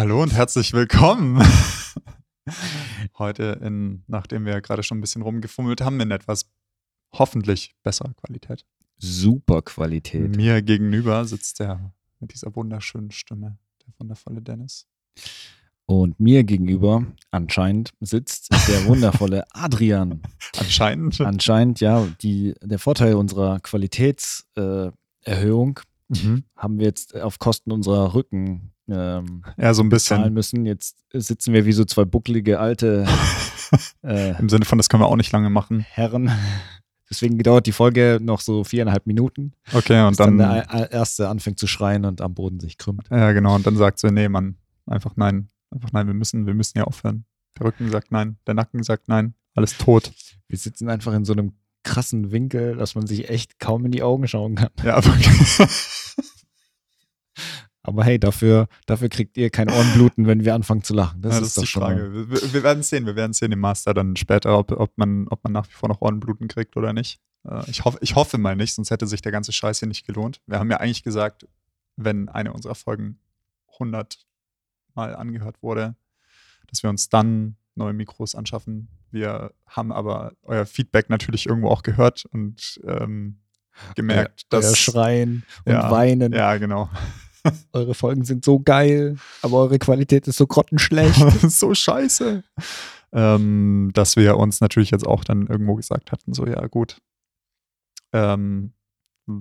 Hallo und herzlich willkommen. Heute, in, nachdem wir gerade schon ein bisschen rumgefummelt haben, in etwas hoffentlich besserer Qualität. Super Qualität. Mir gegenüber sitzt der mit dieser wunderschönen Stimme, der wundervolle Dennis. Und mir gegenüber anscheinend sitzt der wundervolle Adrian. Anscheinend. Anscheinend, ja. Die, der Vorteil unserer Qualitätserhöhung Mhm. haben wir jetzt auf Kosten unserer Rücken ähm, Ja, so ein zahlen bisschen. müssen. Jetzt sitzen wir wie so zwei bucklige alte äh, Im Sinne von, das können wir auch nicht lange machen. Herren. Deswegen dauert die Folge noch so viereinhalb Minuten, Okay, und bis dann, dann. der Erste anfängt zu schreien und am Boden sich krümmt. Ja, genau. Und dann sagt sie, nee, Mann, einfach nein. Einfach nein, wir müssen, wir müssen ja aufhören. Der Rücken sagt nein, der Nacken sagt nein, alles tot. Wir sitzen einfach in so einem krassen Winkel, dass man sich echt kaum in die Augen schauen kann. Ja, aber Aber hey, dafür, dafür kriegt ihr kein Ohrenbluten, wenn wir anfangen zu lachen. Das, ja, ist, das ist doch die schon Frage. mal. Wir, wir werden sehen, wir werden sehen im Master dann später, ob, ob, man, ob man nach wie vor noch Ohrenbluten kriegt oder nicht. Äh, Ich hoffe, ich hoffe mal nicht, sonst hätte sich der ganze Scheiß hier nicht gelohnt. Wir haben ja eigentlich gesagt, wenn eine unserer Folgen 100 Mal angehört wurde, dass wir uns dann neue Mikros anschaffen. Wir haben aber euer Feedback natürlich irgendwo auch gehört und ähm, gemerkt, Euer dass. Schreien und ja, Weinen. Ja, genau. Eure Folgen sind so geil, aber eure Qualität ist so grottenschlecht. so scheiße. Ähm, dass wir uns natürlich jetzt auch dann irgendwo gesagt hatten, so ja gut, ähm,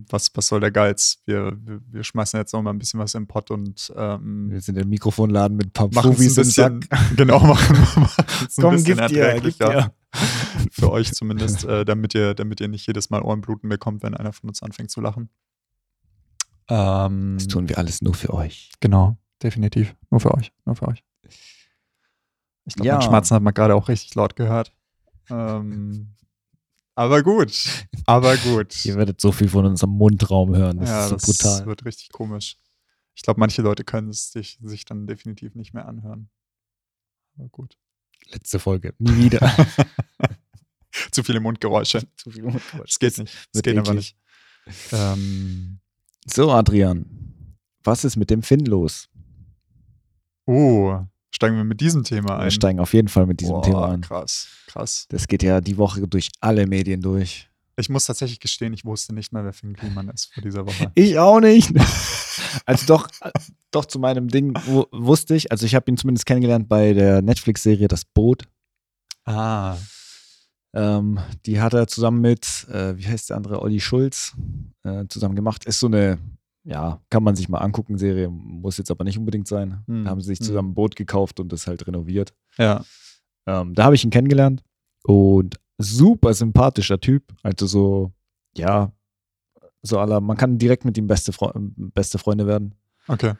was, was soll der Geiz? Wir, wir, wir schmeißen jetzt noch mal ein bisschen was im Pott und ähm, wir sind im Mikrofonladen mit ein paar Profis im Sack. genau, machen, machen es ein Komm, bisschen erträglicher. dir. Für euch zumindest, äh, damit, ihr, damit ihr nicht jedes Mal Ohrenbluten bekommt, wenn einer von uns anfängt zu lachen. Ähm, Das tun wir alles nur für euch. Genau, definitiv. Nur für euch. Nur für euch. Ich glaube, Ja. mein Schmatzen hat man gerade auch richtig laut gehört. Ähm, aber gut. Aber gut. Ihr werdet so viel von unserem Mundraum hören. Das ja, ist so das brutal. wird richtig komisch. Ich glaube, manche Leute können es sich, sich dann definitiv nicht mehr anhören. Aber gut. Letzte Folge. Nie wieder. Zu viele Mundgeräusche. Zu viel Mundgeräusch. Das geht nicht. Das wird geht aber nicht. Ähm, So, Adrian. Was ist mit dem Finn los? oh, steigen wir mit diesem Thema ein. Wir steigen auf jeden Fall mit diesem Boah, Thema ein. Krass, krass. Das geht ja die Woche durch alle Medien durch. Ich muss tatsächlich gestehen, ich wusste nicht mal, wer Finn Kliman ist vor dieser Woche. Ich auch nicht. Also doch, doch zu meinem Ding wu- wusste ich. Also ich habe ihn zumindest kennengelernt bei der Netflix-Serie Das Boot. Ah, Ähm, die hat er zusammen mit, äh, wie heißt der andere, Olli Schulz, äh, zusammen gemacht. Ist so eine, ja, kann man sich mal angucken, Serie, muss jetzt aber nicht unbedingt sein. Hm, Da haben sie sich hm. zusammen ein Boot gekauft und das halt renoviert. ja. Ähm, da habe ich ihn kennengelernt und super sympathischer Typ. Also so, ja, so aller, man kann direkt mit ihm beste, Fre beste Freunde werden. Okay.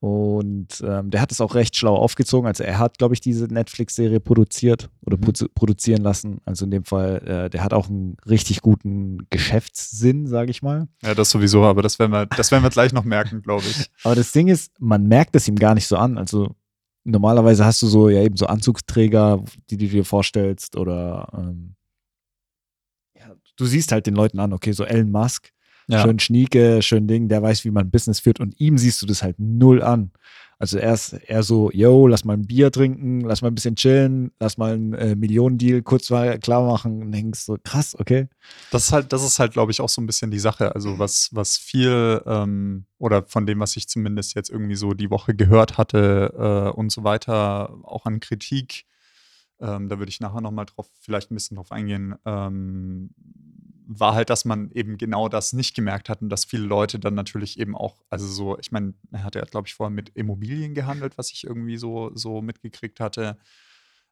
Und ähm, der hat es auch recht schlau aufgezogen. Also er hat, glaube ich, diese Netflix-Serie produziert oder Mhm. produ- produzieren lassen. Also in dem Fall, äh, der hat auch einen richtig guten Geschäftssinn, sage ich mal. Ja, das sowieso, aber das werden wir, das werden wir gleich noch merken, glaube ich. Aber das Ding ist, man merkt es ihm gar nicht so an. Also normalerweise hast du so ja eben so Anzugsträger, die du dir vorstellst oder ähm, ja, du siehst halt den Leuten an, okay, so Elon Musk, Ja. schön schnieke, schön Ding, der weiß, wie man Business führt und ihm siehst du das halt null an. Also er ist eher so, yo, lass mal ein Bier trinken, lass mal ein bisschen chillen, lass mal einen äh, Millionendeal kurz mal klar machen und denkst so, krass, okay. Das ist halt, das ist halt, glaube ich, auch so ein bisschen die Sache. Also was, was viel ähm, oder von dem, was ich zumindest jetzt irgendwie so die Woche gehört hatte äh, und so weiter, auch an Kritik, ähm, da würde ich nachher nochmal drauf, vielleicht ein bisschen drauf eingehen, ähm, war halt, dass man eben genau das nicht gemerkt hat und dass viele Leute dann natürlich eben auch, also so, ich meine, er hat ja, glaube ich, vorher mit Immobilien gehandelt, was ich irgendwie so, so mitgekriegt hatte.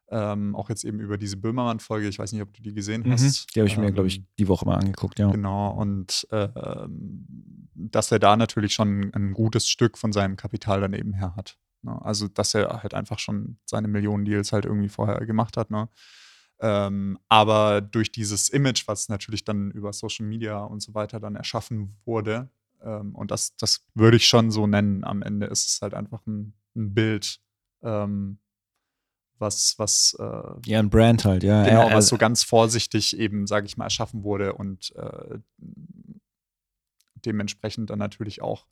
Ähm, auch jetzt eben über diese Böhmermann-Folge, ich weiß nicht, ob du die gesehen hast. Die habe ich mir, glaube ich, Ähm, die Woche mal angeguckt, ja. Genau, und ähm, dass er da natürlich schon ein gutes Stück von seinem Kapital dann eben her hat. Ne? Also, dass er halt einfach schon seine Millionen-Deals halt irgendwie vorher gemacht hat. Ne? Ähm, aber durch dieses Image, was natürlich dann über Social Media und so weiter dann erschaffen wurde, ähm, und das, das würde ich schon so nennen, am Ende ist es halt einfach ein, ein Bild, ähm, was, was äh, Ja, ein Brand halt, ja. Genau, was er- so ganz vorsichtig eben, sage ich mal, erschaffen wurde und äh, dementsprechend dann natürlich auch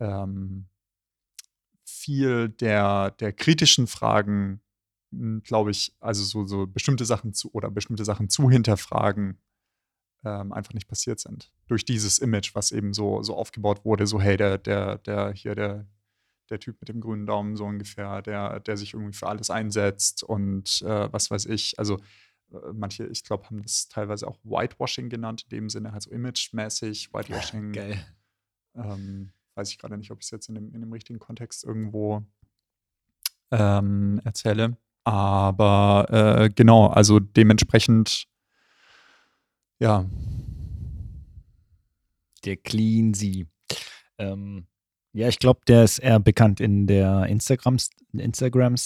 ähm, viel der, der kritischen Fragen, glaube ich, also so, so bestimmte Sachen zu oder bestimmte Sachen zu hinterfragen, ähm, einfach nicht passiert sind. Durch dieses Image, was eben so, so aufgebaut wurde, so, hey, der, der, der, hier, der, der Typ mit dem grünen Daumen, so ungefähr, der, der sich irgendwie für alles einsetzt und äh, was weiß ich. Also äh, manche, ich glaube, haben das teilweise auch Whitewashing genannt, in dem Sinne halt so image-mäßig, Whitewashing. Geil. Ähm, weiß ich gerade nicht, ob ich es jetzt in dem, in dem richtigen Kontext irgendwo ähm, erzähle. Aber äh, genau, also dementsprechend, ja. Der Clean Sie. Ähm, ja, ich glaube, der ist eher bekannt in der Instagram-Szene. Instagram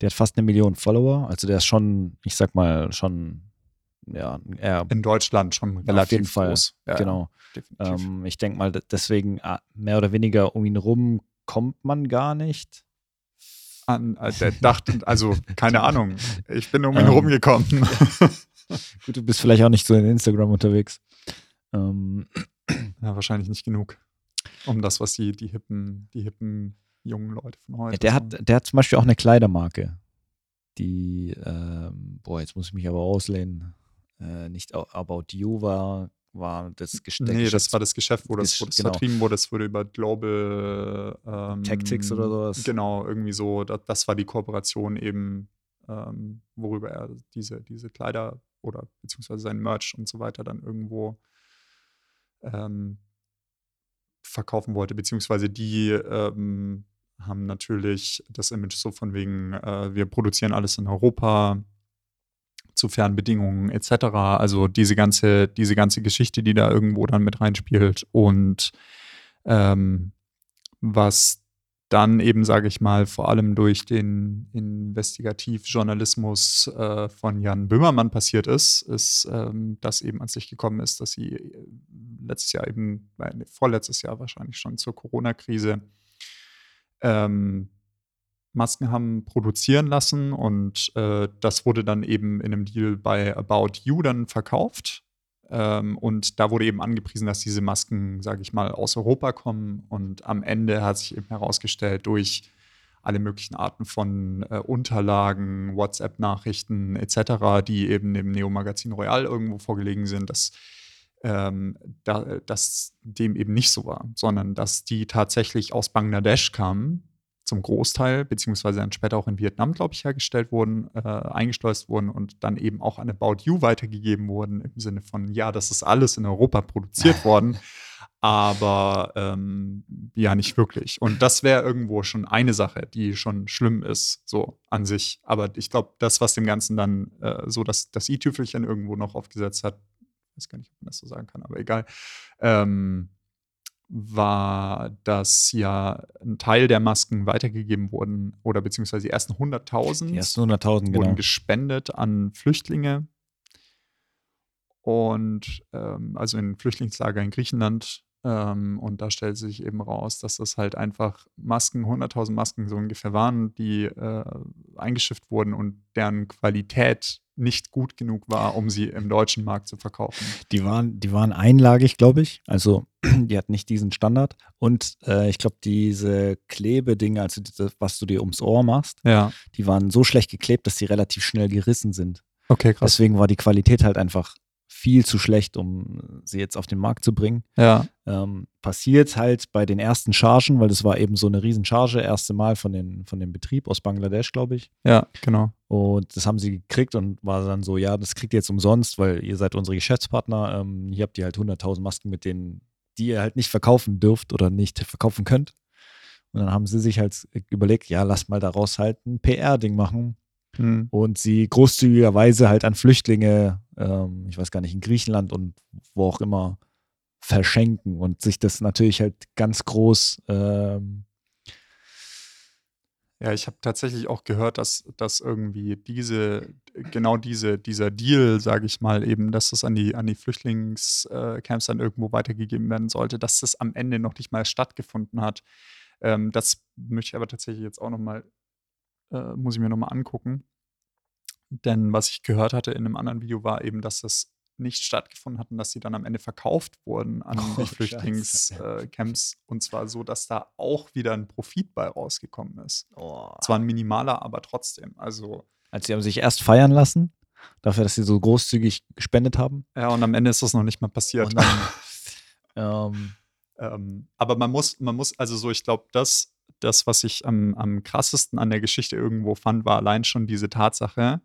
der hat fast eine Million Follower. Also der ist schon, ich sag mal, schon, ja. In Deutschland schon relativ auf jeden groß. Ja, genau. Ähm, ich denke mal, deswegen ah, mehr oder weniger um ihn rum kommt man gar nicht. An, äh, der dachte, also keine Ahnung, ich bin um ihn ähm, rumgekommen. Gut, du bist vielleicht auch nicht so in Instagram unterwegs. Ähm. Ja, wahrscheinlich nicht genug. Um das, was die, die hippen, die hippen jungen Leute von heute. Ja, der, hat, der hat zum Beispiel auch eine Kleidermarke. Die, ähm, boah, jetzt muss ich mich aber auslehnen. Äh, nicht About You war, war das Geschäft. Nee, das war das Geschäft, wo das, wo das genau. vertrieben wurde. Das wurde über Global ähm, Tactics oder sowas. Genau, irgendwie so. Das, das war die Kooperation eben, ähm, worüber er diese, diese Kleider oder beziehungsweise sein Merch und so weiter dann irgendwo ähm, verkaufen wollte, beziehungsweise die ähm, haben natürlich das Image so von wegen, äh, wir produzieren alles in Europa zu fairen Bedingungen etc. Also diese ganze, diese ganze Geschichte, die da irgendwo dann mit reinspielt und ähm, was dann eben, sage ich mal, vor allem durch den Investigativjournalismus äh, von Jan Böhmermann passiert ist, ist, ähm, dass eben an sich gekommen ist, dass sie äh, letztes Jahr eben, äh, vorletztes Jahr wahrscheinlich schon zur Corona-Krise ähm, Masken haben produzieren lassen und äh, das wurde dann eben in einem Deal bei About You dann verkauft. Ähm, und da wurde eben angepriesen, dass diese Masken, sage ich mal, aus Europa kommen. Und am Ende hat sich eben herausgestellt, durch alle möglichen Arten von äh, Unterlagen, WhatsApp-Nachrichten etc., die eben dem Neo-Magazin Royal irgendwo vorgelegen sind, dass ähm, da, dass dem eben nicht so war, sondern dass die tatsächlich aus Bangladesch kamen, zum Großteil, beziehungsweise dann später auch in Vietnam, glaube ich, hergestellt wurden, äh, eingeschleust wurden und dann eben auch an About You weitergegeben wurden, im Sinne von, ja, das ist alles in Europa produziert worden, aber ähm, ja, nicht wirklich. Und das wäre irgendwo schon eine Sache, die schon schlimm ist, so an sich. Aber ich glaube, das, was dem Ganzen dann äh, so das, das i-Tüpfelchen irgendwo noch aufgesetzt hat, weiß gar nicht, ob man das so sagen kann, aber egal, ähm, war, dass ja ein Teil der Masken weitergegeben wurden oder beziehungsweise die ersten 100.000 die ersten 100.000 wurden genau. gespendet an Flüchtlinge und ähm, also in Flüchtlingslager in Griechenland ähm, und da stellt sich eben raus, dass das halt einfach Masken, 100.000 Masken so ungefähr waren, die äh, eingeschifft wurden und deren Qualität nicht gut genug war, um sie im deutschen Markt zu verkaufen. Die waren, die waren einlagig, glaube ich. Also die hatten nicht diesen Standard. Und äh, ich glaube, diese Klebedinge, also das, was du dir ums Ohr machst, ja. die waren so schlecht geklebt, dass sie relativ schnell gerissen sind. Okay, krass. Deswegen war die Qualität halt einfach viel zu schlecht, um sie jetzt auf den Markt zu bringen. Ja. Ähm, passiert halt bei den ersten Chargen, weil das war eben so eine Riesencharge, erste Mal von, den, von dem Betrieb aus Bangladesch, glaube ich. Ja, genau. Und das haben sie gekriegt und war dann so, ja, das kriegt ihr jetzt umsonst, weil ihr seid unsere Geschäftspartner. Ähm, hier habt ihr halt 100.000 Masken, mit denen, die ihr halt nicht verkaufen dürft oder nicht verkaufen könnt. Und dann haben sie sich halt überlegt, ja, lass mal daraus halt ein PR-Ding machen mhm. und sie großzügigerweise halt an Flüchtlinge, ähm, ich weiß gar nicht, in Griechenland und wo auch immer verschenken und sich das natürlich halt ganz groß ähm, ja, ich habe tatsächlich auch gehört, dass, dass irgendwie diese, genau diese, dieser Deal, sage ich mal, eben, dass das an die, an die Flüchtlingscamps dann irgendwo weitergegeben werden sollte, dass das am Ende noch nicht mal stattgefunden hat. Ähm, das möchte ich aber tatsächlich jetzt auch nochmal äh, muss ich mir nochmal angucken. Denn was ich gehört hatte in einem anderen Video war eben, dass das nicht stattgefunden hatten, dass sie dann am Ende verkauft wurden an Oh, die Flüchtlingscamps. und zwar so, dass da auch wieder ein Profit bei rausgekommen ist. Oh. Zwar ein minimaler, aber trotzdem. Also, Also sie haben sich erst feiern lassen, dafür, dass sie so großzügig gespendet haben. ja, und am Ende ist das noch nicht mal passiert. Und dann, ähm, Ähm, aber man muss, man muss, also so, ich glaube, das, das, was ich am, am krassesten an der Geschichte irgendwo fand, war allein schon diese Tatsache,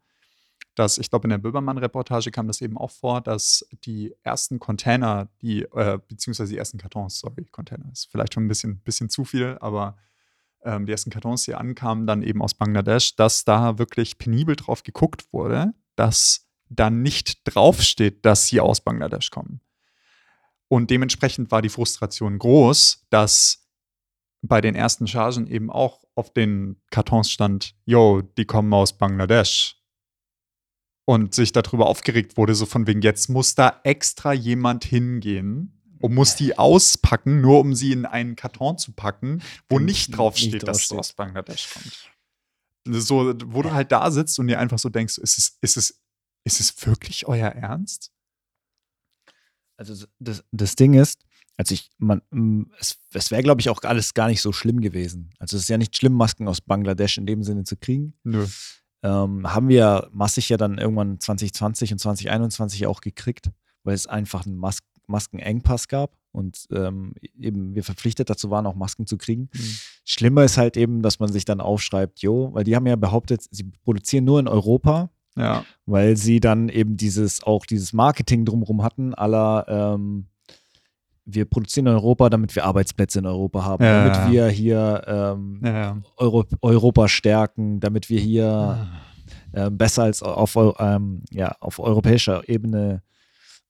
dass, ich glaube, in der Böbermann-Reportage kam das eben auch vor, dass die ersten Container, die, äh, beziehungsweise die ersten Kartons, sorry, Container ist vielleicht schon ein bisschen, bisschen zu viel, aber ähm, die ersten Kartons, die ankamen, dann eben aus Bangladesch, dass da wirklich penibel drauf geguckt wurde, dass da nicht draufsteht, dass sie aus Bangladesch kommen. Und dementsprechend war die Frustration groß, dass bei den ersten Chargen eben auch auf den Kartons stand, yo, die kommen aus Bangladesch. Und sich darüber aufgeregt wurde, so von wegen, jetzt muss da extra jemand hingehen und muss die auspacken, nur um sie in einen Karton zu packen, wo Nicht nicht draufsteht, dass es draufsteht. aus Bangladesch kommt. So, wo du halt da sitzt und dir einfach so denkst, ist es, ist es, ist es wirklich euer Ernst? Also das, das Ding ist, also ich, man, es, es wäre, glaube ich, auch alles gar nicht so schlimm gewesen. Also es ist ja nicht schlimm, Masken aus Bangladesch in dem Sinne zu kriegen. Nö. Ähm, haben wir massig ja dann irgendwann 2020 und 2021 auch gekriegt, weil es einfach einen Mas Maskenengpass gab und ähm, eben wir verpflichtet dazu waren, auch Masken zu kriegen. Mhm. Schlimmer ist halt eben, dass man sich dann aufschreibt, jo, weil die haben ja behauptet, sie produzieren nur in Europa, Ja. weil sie dann eben dieses, auch dieses Marketing drumherum hatten, aller ähm, wir produzieren in Europa, damit wir Arbeitsplätze in Europa haben, Ja, damit ja. wir hier ähm, Ja. Euro Europa stärken, damit wir hier äh, besser als auf, ähm, ja, auf europäischer Ebene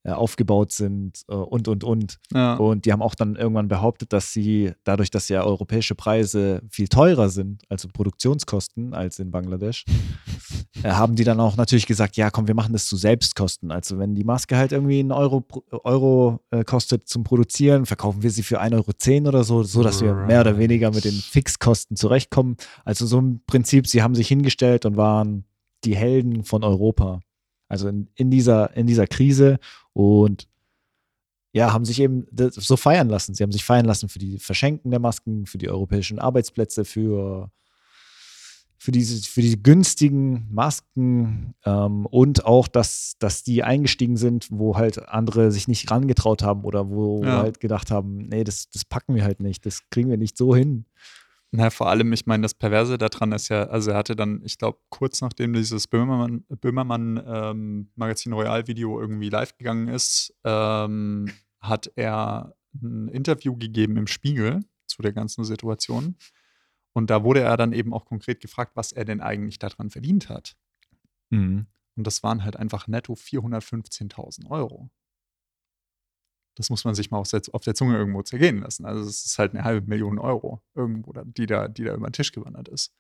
äh, aufgebaut sind äh, und, und, und. Ja. Und die haben auch dann irgendwann behauptet, dass sie, dadurch, dass ja europäische Preise viel teurer sind, also Produktionskosten als in Bangladesch, äh, haben die dann auch natürlich gesagt, ja komm, wir machen das zu Selbstkosten. Also wenn die Maske halt irgendwie einen Euro, Euro äh, kostet zum Produzieren, verkaufen wir sie für 1,10 Euro oder so, so dass wir mehr oder weniger mit den Fixkosten zurechtkommen. Also so im Prinzip, sie haben sich hingestellt und waren die Helden von Europa. Also in, in, dieser, in dieser Krise und ja, haben sich eben das so feiern lassen. Sie haben sich feiern lassen für die Verschenken der Masken, für die europäischen Arbeitsplätze, für, für, diese, für die günstigen Masken ähm, und auch, dass, dass die eingestiegen sind, wo halt andere sich nicht rangetraut haben oder wo Ja. halt gedacht haben, nee, das, das packen wir halt nicht, das kriegen wir nicht so hin. Na, vor allem, ich meine, das Perverse daran ist ja, also er hatte dann, ich glaube, kurz nachdem dieses Böhmermann, Böhmermann ähm, Magazin Royal Video irgendwie live gegangen ist, ähm, hat er ein Interview gegeben im Spiegel zu der ganzen Situation. Und da wurde er dann eben auch konkret gefragt, was er denn eigentlich daran verdient hat. Und das waren halt einfach netto 415.000 Euro. Das muss man sich mal auf der, auf der Zunge irgendwo zergehen lassen. Also es ist halt eine halbe Million Euro irgendwo, die, da, die da über den Tisch gewandert ist.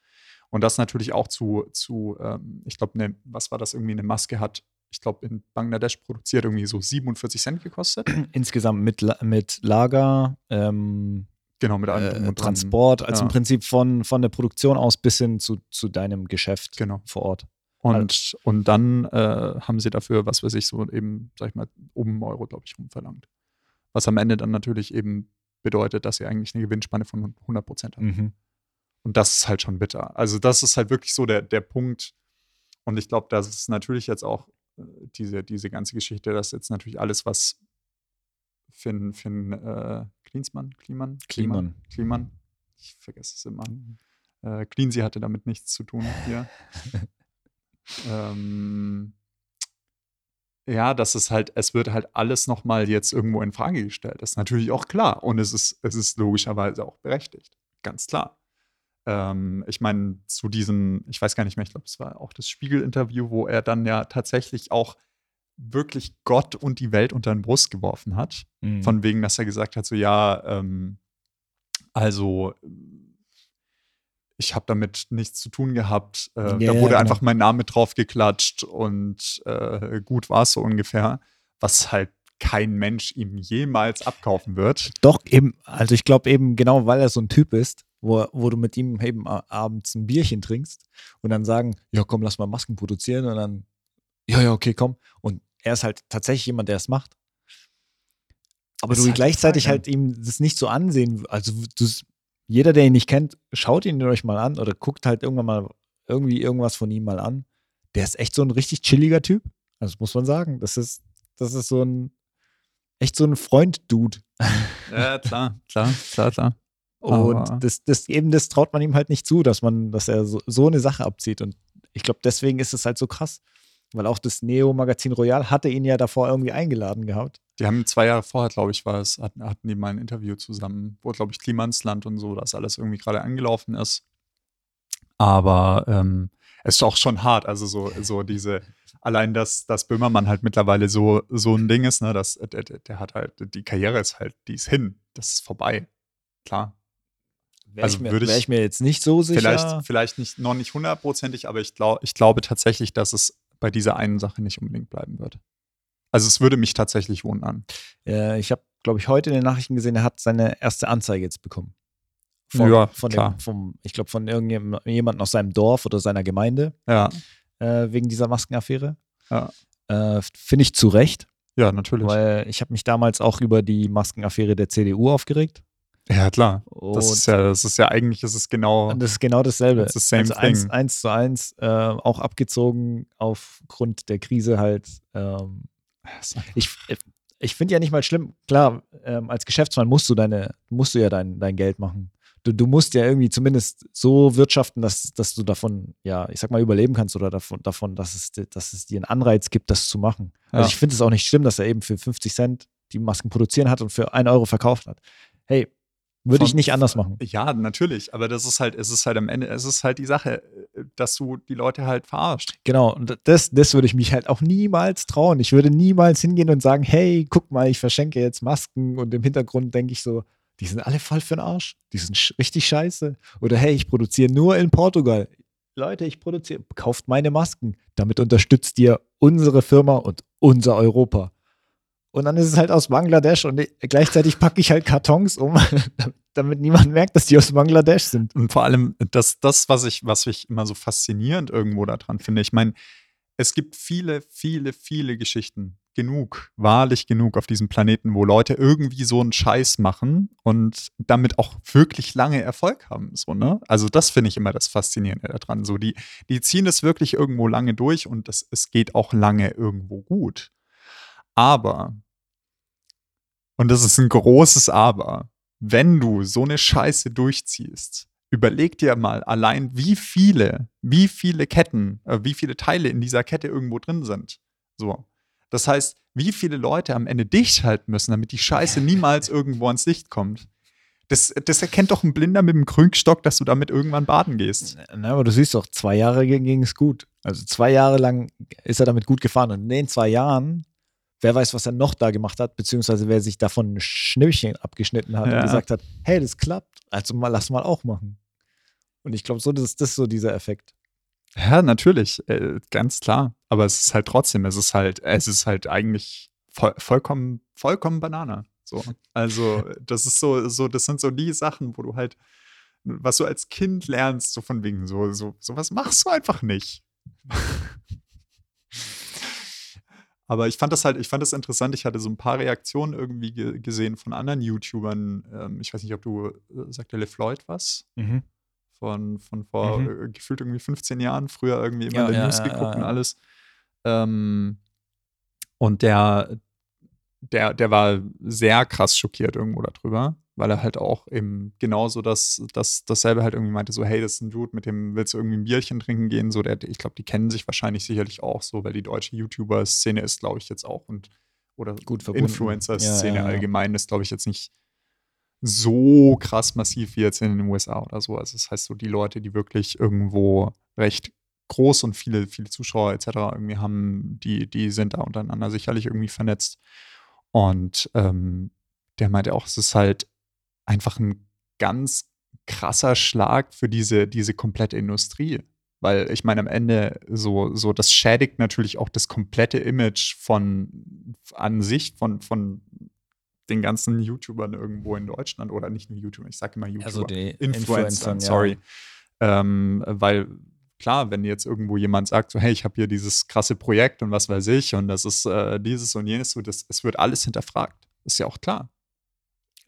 Und das natürlich auch zu, zu ähm, ich glaube, ne, was war das irgendwie, eine Maske hat, ich glaube, in Bangladesch produziert irgendwie so 47 Cent gekostet. Insgesamt mit, mit Lager, ähm, genau, mit allem äh. Transport, also Ja. im Prinzip von, von der Produktion aus bis hin zu, zu deinem Geschäft Genau. vor Ort. Und, und dann äh, haben sie dafür, was weiß ich, so eben, sag ich mal, um einen Euro, glaube ich, rum verlangt. Was am Ende dann natürlich eben bedeutet, dass sie eigentlich eine Gewinnspanne von 100 Prozent haben. Mhm. Und das ist halt schon bitter. Also, das ist halt wirklich so der, der Punkt. Und ich glaube, das ist natürlich jetzt auch äh, diese, diese ganze Geschichte, das ist jetzt natürlich alles, was Finn, Finn äh, Klinsmann, Kliman, Kliman. Kliman, ich vergesse es immer. Äh, Cleansy hatte damit nichts zu tun hier. ähm, ja, das ist halt, es wird halt alles nochmal jetzt irgendwo in Frage gestellt. Das ist natürlich auch klar. Und es ist, es ist logischerweise auch berechtigt. Ganz klar. Ähm, ich meine, zu diesem, ich weiß gar nicht mehr, ich glaube, es war auch das Spiegel-Interview, wo er dann ja tatsächlich auch wirklich Gott und die Welt unter den Brust geworfen hat. Mhm. Von wegen, dass er gesagt hat, so ja, ähm, also ich habe damit nichts zu tun gehabt. Äh, Ja, da wurde genau. einfach mein Name drauf geklatscht und äh, gut war es so ungefähr, was halt kein Mensch ihm jemals abkaufen wird. Doch, eben, also ich glaube eben genau, weil er so ein Typ ist, wo, wo du mit ihm eben abends ein Bierchen trinkst und dann sagen, ja komm, lass mal Masken produzieren und dann, ja, ja, okay, komm. Und er ist halt tatsächlich jemand, der es macht. Aber Ist du halt gleichzeitig halt ihm das nicht so ansehen. Also du, jeder, der ihn nicht kennt, schaut ihn euch mal an oder guckt halt irgendwann mal irgendwie irgendwas von ihm mal an. Der ist echt so ein richtig chilliger Typ. Also das muss man sagen. Das ist, das ist so ein echt so ein Freund-Dude. Ja, klar, klar, klar, klar. Und Aber- das, das eben, das traut man ihm halt nicht zu, dass man, dass er so, so eine Sache abzieht. Und ich glaube, deswegen ist es halt so krass. Weil auch das Neo-Magazin Royal hatte ihn ja davor irgendwie eingeladen gehabt. Die haben zwei Jahre vorher, glaube ich, war es, hatten, hatten die mal ein Interview zusammen, wo, glaube ich, Klimansland und so, das alles irgendwie gerade angelaufen ist. Aber ähm, es ist auch schon hart. Also so, so diese, allein dass, dass Böhmermann halt mittlerweile so, so ein Ding ist, ne, dass, der, der, der hat halt, die Karriere ist halt, die ist hin. Das ist vorbei. Klar. Wäre Also ich, ich- ich mir jetzt nicht so sicher. Vielleicht, vielleicht nicht, noch nicht hundertprozentig, aber ich, glaub, ich glaube tatsächlich, dass es bei dieser einen Sache nicht unbedingt bleiben wird. Also es würde mich tatsächlich wundern. Äh, ich habe, glaube ich, heute in den Nachrichten gesehen, er hat seine erste Anzeige jetzt bekommen. Ja, von klar. dem, vom, ich glaube, von irgendjemandem aus seinem Dorf oder seiner Gemeinde Ja, äh, wegen dieser Maskenaffäre. Ja. Äh, Finde ich zu Recht, ja, natürlich. weil ich habe mich damals auch über die Maskenaffäre der CDU aufgeregt. ja, klar. Und Das ist ja, das ist ja eigentlich, ist es genau. Und das ist genau dasselbe. The same also eins, eins zu eins, äh, auch abgezogen aufgrund der Krise halt. Ähm, ich ich finde ja nicht mal schlimm, klar, ähm, als Geschäftsmann musst du deine, musst du ja dein, dein Geld machen. Du, du musst ja irgendwie zumindest so wirtschaften, dass, dass du davon, ja, ich sag mal, überleben kannst oder davon, davon dass, es, dass es dir einen Anreiz gibt, das zu machen. Also Ja. ich finde es auch nicht schlimm, dass er eben für 50 Cent die Masken produzieren hat und für 1 Euro verkauft hat. Hey, würde ich nicht anders machen. Ja, natürlich, aber das ist halt, es ist halt am Ende, es ist halt die Sache, dass du die Leute halt verarscht. Genau, und das, das würde ich mich halt auch niemals trauen. Ich würde niemals hingehen und sagen, hey, guck mal, ich verschenke jetzt Masken und im Hintergrund denke ich so, die sind alle voll für den Arsch. Die sind sch richtig scheiße. Oder hey, ich produziere nur in Portugal. Leute, ich produziere, kauft meine Masken. Damit unterstützt ihr unsere Firma und unser Europa. Und dann ist es halt aus Bangladesch und gleichzeitig packe ich halt Kartons um, damit niemand merkt, dass die aus Bangladesch sind. Und vor allem, das, das was, ich, was ich immer so faszinierend irgendwo daran finde, ich meine, es gibt viele, viele, viele Geschichten, genug, wahrlich genug auf diesem Planeten, wo Leute irgendwie so einen Scheiß machen und damit auch wirklich lange Erfolg haben. So, ne? Also das finde ich immer das Faszinierende daran. So, die, die ziehen es wirklich irgendwo lange durch und das, es geht auch lange irgendwo gut. Aber, und das ist ein großes Aber, wenn du so eine Scheiße durchziehst, überleg dir mal allein, wie viele, wie viele Ketten, äh, wie viele Teile in dieser Kette irgendwo drin sind. So. Das heißt, wie viele Leute am Ende dicht halten müssen, damit die Scheiße niemals irgendwo ans Licht kommt. Das, das erkennt doch ein Blinder mit dem Krückstock, dass du damit irgendwann baden gehst. Na, aber du siehst doch, zwei Jahre ging, ging es gut. Also zwei Jahre lang ist er damit gut gefahren. Und in den zwei Jahren, wer weiß, was er noch da gemacht hat, beziehungsweise wer sich davon ein Schnippchen abgeschnitten hat Ja. und gesagt hat, hey, das klappt. Also mal, lass mal auch machen. Und ich glaube, so, das, das ist so dieser Effekt. Ja, natürlich, äh, ganz klar. Aber es ist halt trotzdem, es ist halt, es ist halt eigentlich voll, vollkommen, vollkommen Banane. So. Also, das ist so, so, das sind so die Sachen, wo du halt, was du als Kind lernst, so von wegen, so, so, sowas machst du einfach nicht. Aber ich fand das halt, ich fand das interessant. Ich hatte so ein paar Reaktionen irgendwie ge gesehen von anderen YouTubern. Ähm, ich weiß nicht, ob du, äh, sagt der LeFloid was? von, von vor Mhm. äh, gefühlt irgendwie 15 Jahren, früher irgendwie immer Ja, in der ja, News ja, geguckt und alles. Ähm, und der, der, der war sehr krass schockiert irgendwo darüber, weil er halt auch eben genauso das, das, dasselbe halt irgendwie meinte, so, hey, das ist ein Dude, mit dem willst du irgendwie ein Bierchen trinken gehen, so, der, ich glaube, die kennen sich wahrscheinlich sicherlich auch so, weil die deutsche YouTuber-Szene ist, glaube ich, jetzt auch und oder. Influencer-Szene Ja, ja, ja. allgemein ist, glaube ich, jetzt nicht so krass massiv wie jetzt in den USA oder so. Also das heißt so, die Leute, die wirklich irgendwo recht groß und viele, viele Zuschauer etc. irgendwie haben, die, die sind da untereinander sicherlich irgendwie vernetzt. Und ähm, der meinte auch, es ist halt einfach ein ganz krasser Schlag für diese, diese komplette Industrie. Weil ich meine, am Ende so, so, das schädigt natürlich auch das komplette Image von an sich, von, von den ganzen YouTubern irgendwo in Deutschland oder nicht nur YouTuber, ich sage immer YouTuber, Also die Influencern, Influencern, ja. sorry. Ähm, weil klar, wenn jetzt irgendwo jemand sagt, so, hey, ich habe hier dieses krasse Projekt und was weiß ich und das ist äh, dieses und jenes, so, das, es wird alles hinterfragt. Ist ja auch klar.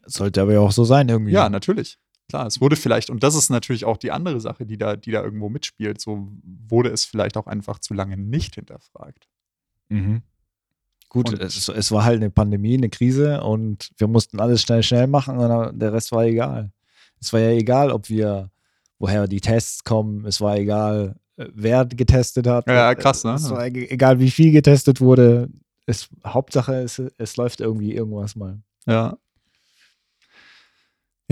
Sollte aber ja auch so sein irgendwie. Ja, natürlich. Klar, es wurde vielleicht, und das ist natürlich auch die andere Sache, die da, die da irgendwo mitspielt, so wurde es vielleicht auch einfach zu lange nicht hinterfragt. Mhm. Gut, es, es, war halt eine Pandemie, eine Krise und wir mussten alles schnell, schnell machen und der Rest war egal. Es war ja egal, ob wir, woher die Tests kommen, es war egal, äh, wer getestet hat. Ja, krass, ne? Es war egal, wie viel getestet wurde. Es, Hauptsache, es, es läuft irgendwie irgendwas mal. Ja.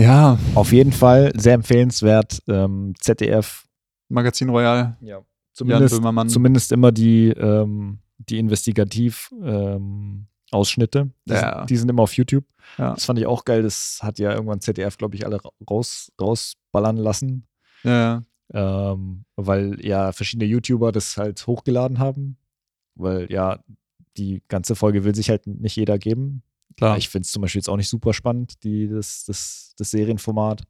Ja. Auf jeden Fall sehr empfehlenswert. Ähm, ZDF. Magazin Royal. Ja. Zumindest, zumindest immer die, ähm, die Investigativ-Ausschnitte. Ähm, ja. die sind immer auf YouTube. Ja. Das fand ich auch geil. Das hat ja irgendwann ZDF, glaube ich, alle raus, rausballern lassen. Ja. Ähm, weil ja verschiedene YouTuber das halt hochgeladen haben. Weil ja, die ganze Folge will sich halt nicht jeder geben. Klar. Ich finde es zum Beispiel jetzt auch nicht super spannend, die, das, das, das Serienformat.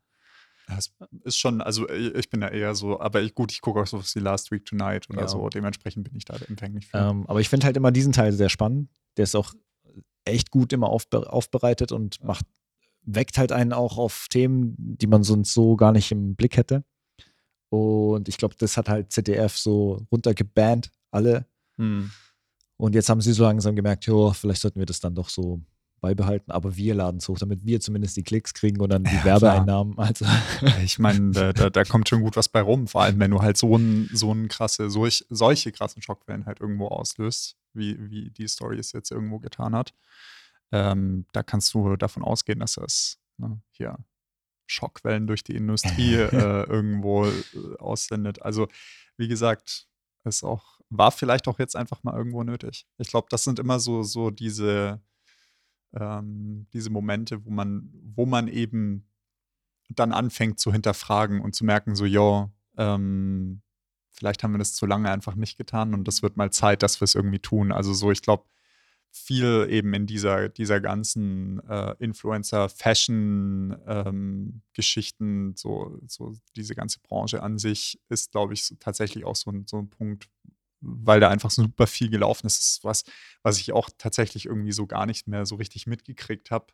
Das ist schon, also ich bin da eher so, aber ich, gut, ich gucke auch so was wie Last Week Tonight oder ja. so, dementsprechend bin ich da empfänglich für. Ähm, aber ich finde halt immer diesen Teil sehr spannend. Der ist auch echt gut immer aufbe aufbereitet und macht, weckt halt einen auch auf Themen, die man sonst so gar nicht im Blick hätte. Und ich glaube, das hat halt ZDF so runtergebannt, alle. Hm. Und jetzt haben sie so langsam gemerkt, jo, vielleicht sollten wir das dann doch so beibehalten, aber wir laden es hoch, damit wir zumindest die Klicks kriegen und dann die ja, Werbeeinnahmen. Also. Ich meine, da, da, da, kommt schon gut was bei rum, vor allem wenn du halt so ein, so ein krasse, solch, solche krassen Schockwellen halt irgendwo auslöst, wie, wie die Story es jetzt irgendwo getan hat. Ähm, da kannst du davon ausgehen, dass das ne, hier Schockwellen durch die Industrie äh, irgendwo äh, aussendet. Also, wie gesagt, ist auch, war vielleicht auch jetzt einfach mal irgendwo nötig. Ich glaube, das sind immer so, so diese, ähm, diese Momente, wo man, wo man eben dann anfängt zu hinterfragen und zu merken, so, ja, ähm, vielleicht haben wir das zu lange einfach nicht getan und das wird mal Zeit, dass wir es irgendwie tun. Also so, ich glaube, viel eben in dieser, dieser ganzen äh, Influencer-Fashion-Geschichten, ähm, so, so diese ganze Branche an sich ist, glaube ich, so tatsächlich auch so ein, so ein Punkt, weil da einfach super viel gelaufen ist. Das ist was, was ich auch tatsächlich irgendwie so gar nicht mehr so richtig mitgekriegt habe.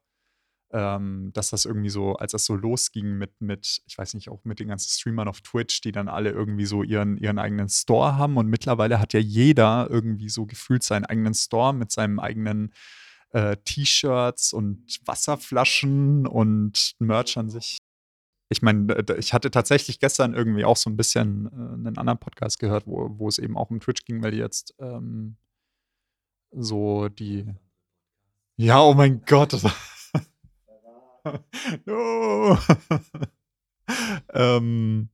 Ähm, dass das irgendwie so, als das so losging mit, mit, ich weiß nicht, auch mit den ganzen Streamern auf Twitch, die dann alle irgendwie so ihren, ihren eigenen Store haben und mittlerweile hat ja jeder irgendwie so gefühlt seinen eigenen Store mit seinem eigenen äh, T-Shirts und Wasserflaschen und Merch an sich ich meine, ich hatte tatsächlich gestern irgendwie auch so ein bisschen äh, einen anderen Podcast gehört, wo, wo es eben auch um Twitch ging, weil jetzt ähm, so die. Ja, oh mein Gott. ähm,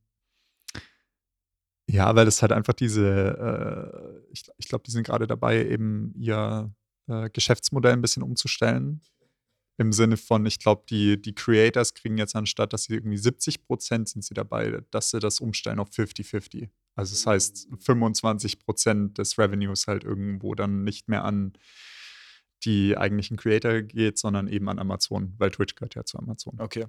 ja, weil es halt einfach diese, äh, ich, ich glaube, die sind gerade dabei, eben ihr äh, Geschäftsmodell ein bisschen umzustellen im Sinne von, ich glaube, die, die Creators kriegen jetzt anstatt, dass sie irgendwie 70 Prozent sind sie dabei, dass sie das umstellen auf 50-50. Also das heißt, 25 Prozent des Revenues halt irgendwo dann nicht mehr an die eigentlichen Creator geht, sondern eben an Amazon, weil Twitch gehört ja zu Amazon. Okay.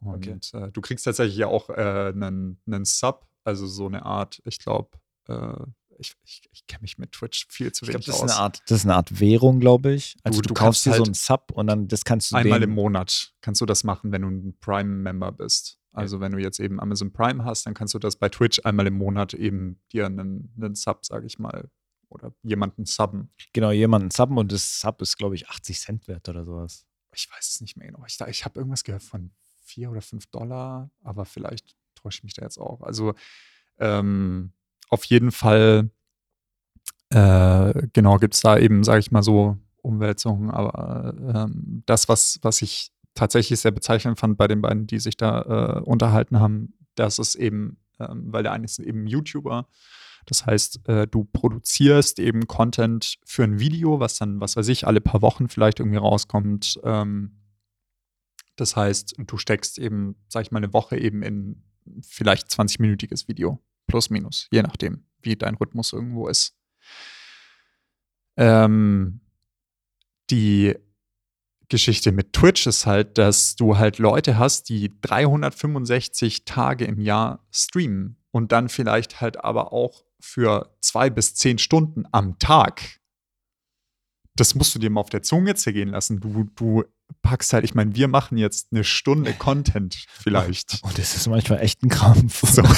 Und okay. Äh, du kriegst tatsächlich ja auch äh, einen, einen Sub, also so eine Art, ich glaube, äh, ich, ich, ich kenne mich mit Twitch viel zu wenig glaub, das aus. Ist eine Art, das ist eine Art Währung, glaube ich. Also du, du, du kaufst dir halt so einen Sub und dann das kannst du Einmal im Monat kannst du das machen, wenn du ein Prime-Member bist. Also wenn du jetzt eben Amazon Prime hast, dann kannst du das bei Twitch einmal im Monat eben dir einen, einen Sub, sage ich mal, oder jemanden subben. Genau, jemanden subben und das Sub ist, glaube ich, 80 Cent wert oder sowas. Ich weiß es nicht mehr genau. Ich, ich habe irgendwas gehört von 4 oder 5 Dollar, aber vielleicht täusche ich mich da jetzt auch. Also ähm, auf jeden Fall, äh, genau, gibt es da eben, sage ich mal so, Umwälzungen. Aber ähm, das, was, was ich tatsächlich sehr bezeichnend fand bei den beiden, die sich da äh, unterhalten haben, das ist eben, ähm, weil der eine ist eben YouTuber. Das heißt, äh, du produzierst eben Content für ein Video, was dann, was weiß ich, alle paar Wochen vielleicht irgendwie rauskommt. Ähm, das heißt, du steckst eben, sag ich mal, eine Woche eben in vielleicht 20-minütiges Video. Plus, minus, je nachdem, wie dein Rhythmus irgendwo ist. Ähm, die Geschichte mit Twitch ist halt, dass du halt Leute hast, die 365 Tage im Jahr streamen. und dann vielleicht halt aber auch für zwei bis zehn Stunden am Tag. Das musst du dir mal auf der Zunge zergehen lassen. Du, du packst halt, ich meine, wir machen jetzt eine Stunde Content vielleicht. Und das ist manchmal echt ein Krampf. So.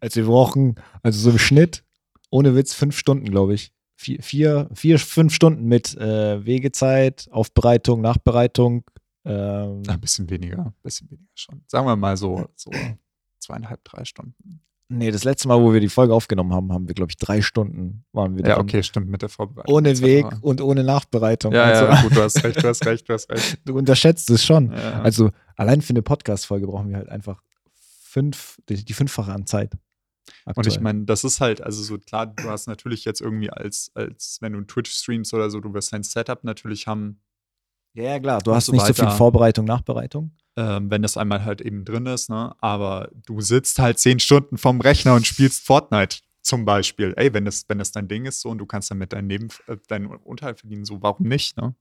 also wir brauchen, also so im Schnitt, ohne Witz, fünf Stunden, glaube ich. Vier, vier, vier, fünf Stunden mit äh, Wegezeit, Aufbereitung, Nachbereitung. Ähm, ein bisschen weniger, ein bisschen weniger schon. Sagen wir mal so, so zweieinhalb, drei Stunden. Nee, das letzte Mal, wo wir die Folge aufgenommen haben, haben wir, glaube ich, drei Stunden waren wir Ja, okay, stimmt, mit der Vorbereitung. Ohne Weg und ohne Nachbereitung. Ja, also, ja, gut, du hast recht, du hast recht, du hast recht. Du unterschätzt es schon. Ja. Also allein für eine Podcast-Folge brauchen wir halt einfach fünf, die, die fünffache an Zeit. Aktuell. Und ich meine, das ist halt, also so klar, du hast natürlich jetzt irgendwie als, als wenn du Twitch streamst oder so, du wirst dein Setup natürlich haben. Ja, ja klar, du hast so nicht weiter. so viel Vorbereitung, Nachbereitung ähm, wenn das einmal halt eben drin ist, ne? Aber du sitzt halt zehn Stunden vorm Rechner und spielst Fortnite zum Beispiel. Ey, wenn das, wenn das dein Ding ist so und du kannst damit deinen Neben, äh, deinen Unterhalt verdienen, so warum nicht, ne?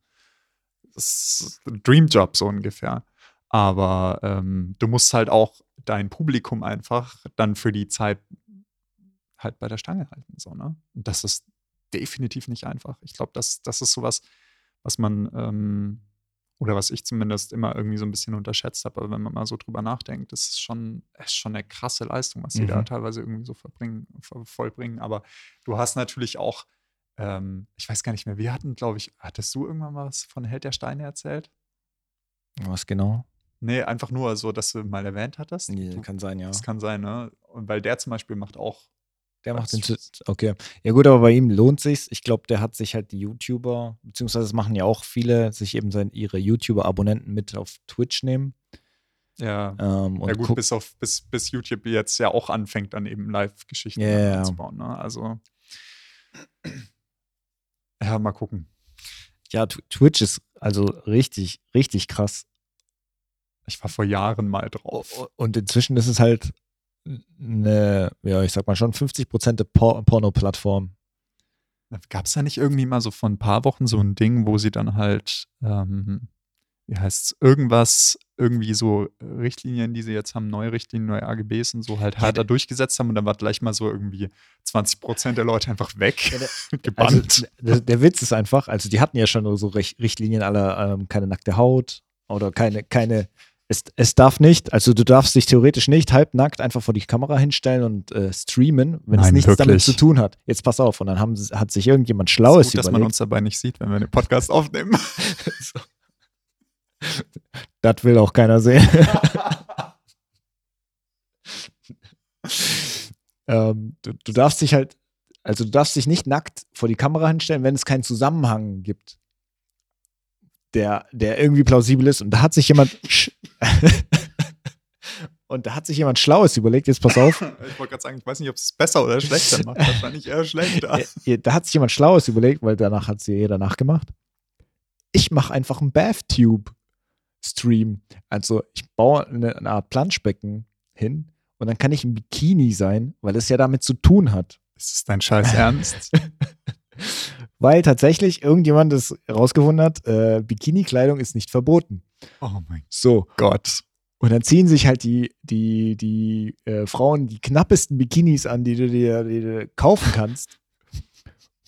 Das ist ein Dreamjob so ungefähr. Aber ähm, du musst halt auch dein Publikum einfach dann für die Zeit halt bei der Stange halten, so, ne? Und das ist definitiv nicht einfach. Ich glaube, das, das ist sowas, was man ähm, oder was ich zumindest immer irgendwie so ein bisschen unterschätzt habe. Aber wenn man mal so drüber nachdenkt, das ist schon, ist schon eine krasse Leistung, was sie mhm. da teilweise irgendwie so verbringen, vollbringen. Aber du hast natürlich auch, ähm, ich weiß gar nicht mehr, wir hatten, glaube ich, hattest du irgendwann mal was von Held der Steine erzählt? Was genau? Nee, einfach nur so, dass du mal erwähnt hattest. Nee, kann sein, ja. Das kann sein, ne? Und weil der zum Beispiel macht auch der macht den Okay. Ja, gut, aber bei ihm lohnt sich's. Ich glaube, der hat sich halt die YouTuber, beziehungsweise das machen ja auch viele, sich eben sein, ihre YouTuber-Abonnenten mit auf Twitch nehmen. Ja. Ähm, ja, gut, bis, auf, bis, bis YouTube jetzt ja auch anfängt, dann eben Live-Geschichten yeah. einzubauen. Ne? Also, ja, mal gucken. Ja, Twitch ist also richtig, richtig krass. Ich war vor Jahren mal drauf. Und inzwischen ist es halt eine, ja, ich sag mal schon 50% Por Porno-Plattform. Gab es da nicht irgendwie mal so vor ein paar Wochen so ein Ding, wo sie dann halt, ähm, wie heißt es, irgendwas, irgendwie so Richtlinien, die sie jetzt haben, neue Richtlinien, neue AGBs und so halt härter ja, durchgesetzt haben und dann war gleich mal so irgendwie 20 Prozent der Leute einfach weg, ja, der, gebannt. Also, der, der, Witz ist einfach, also die hatten ja schon so Richtlinien aller ähm, keine nackte Haut oder keine, keine es, es darf nicht, also du darfst dich theoretisch nicht halbnackt einfach vor die Kamera hinstellen und äh, streamen, wenn Nein, es nichts wirklich. damit zu tun hat. Jetzt pass auf, und dann haben, hat sich irgendjemand Schlaues gut, überlegt. dass man uns dabei nicht sieht, wenn wir einen Podcast aufnehmen. so. Das will auch keiner sehen. ähm, du, du darfst dich halt, also du darfst dich nicht nackt vor die Kamera hinstellen, wenn es keinen Zusammenhang gibt der, der irgendwie plausibel ist. Und da hat sich jemand. und da hat sich jemand Schlaues überlegt, jetzt pass auf. Ich wollte gerade sagen, ich weiß nicht, ob es besser oder schlechter macht. Wahrscheinlich eher schlechter. Da hat sich jemand Schlaues überlegt, weil danach hat sie jeder nachgemacht. Ich mache einfach einen Bathtube-Stream. Also ich baue eine, eine Art Planschbecken hin und dann kann ich ein Bikini sein, weil es ja damit zu tun hat. Ist das dein Scheiß Ernst? Weil tatsächlich irgendjemand das rausgefunden hat, äh, Bikini-Kleidung ist nicht verboten. Oh mein so. Gott. Und dann ziehen sich halt die, die, die äh, Frauen die knappesten Bikinis an, die du dir, die du kaufen kannst.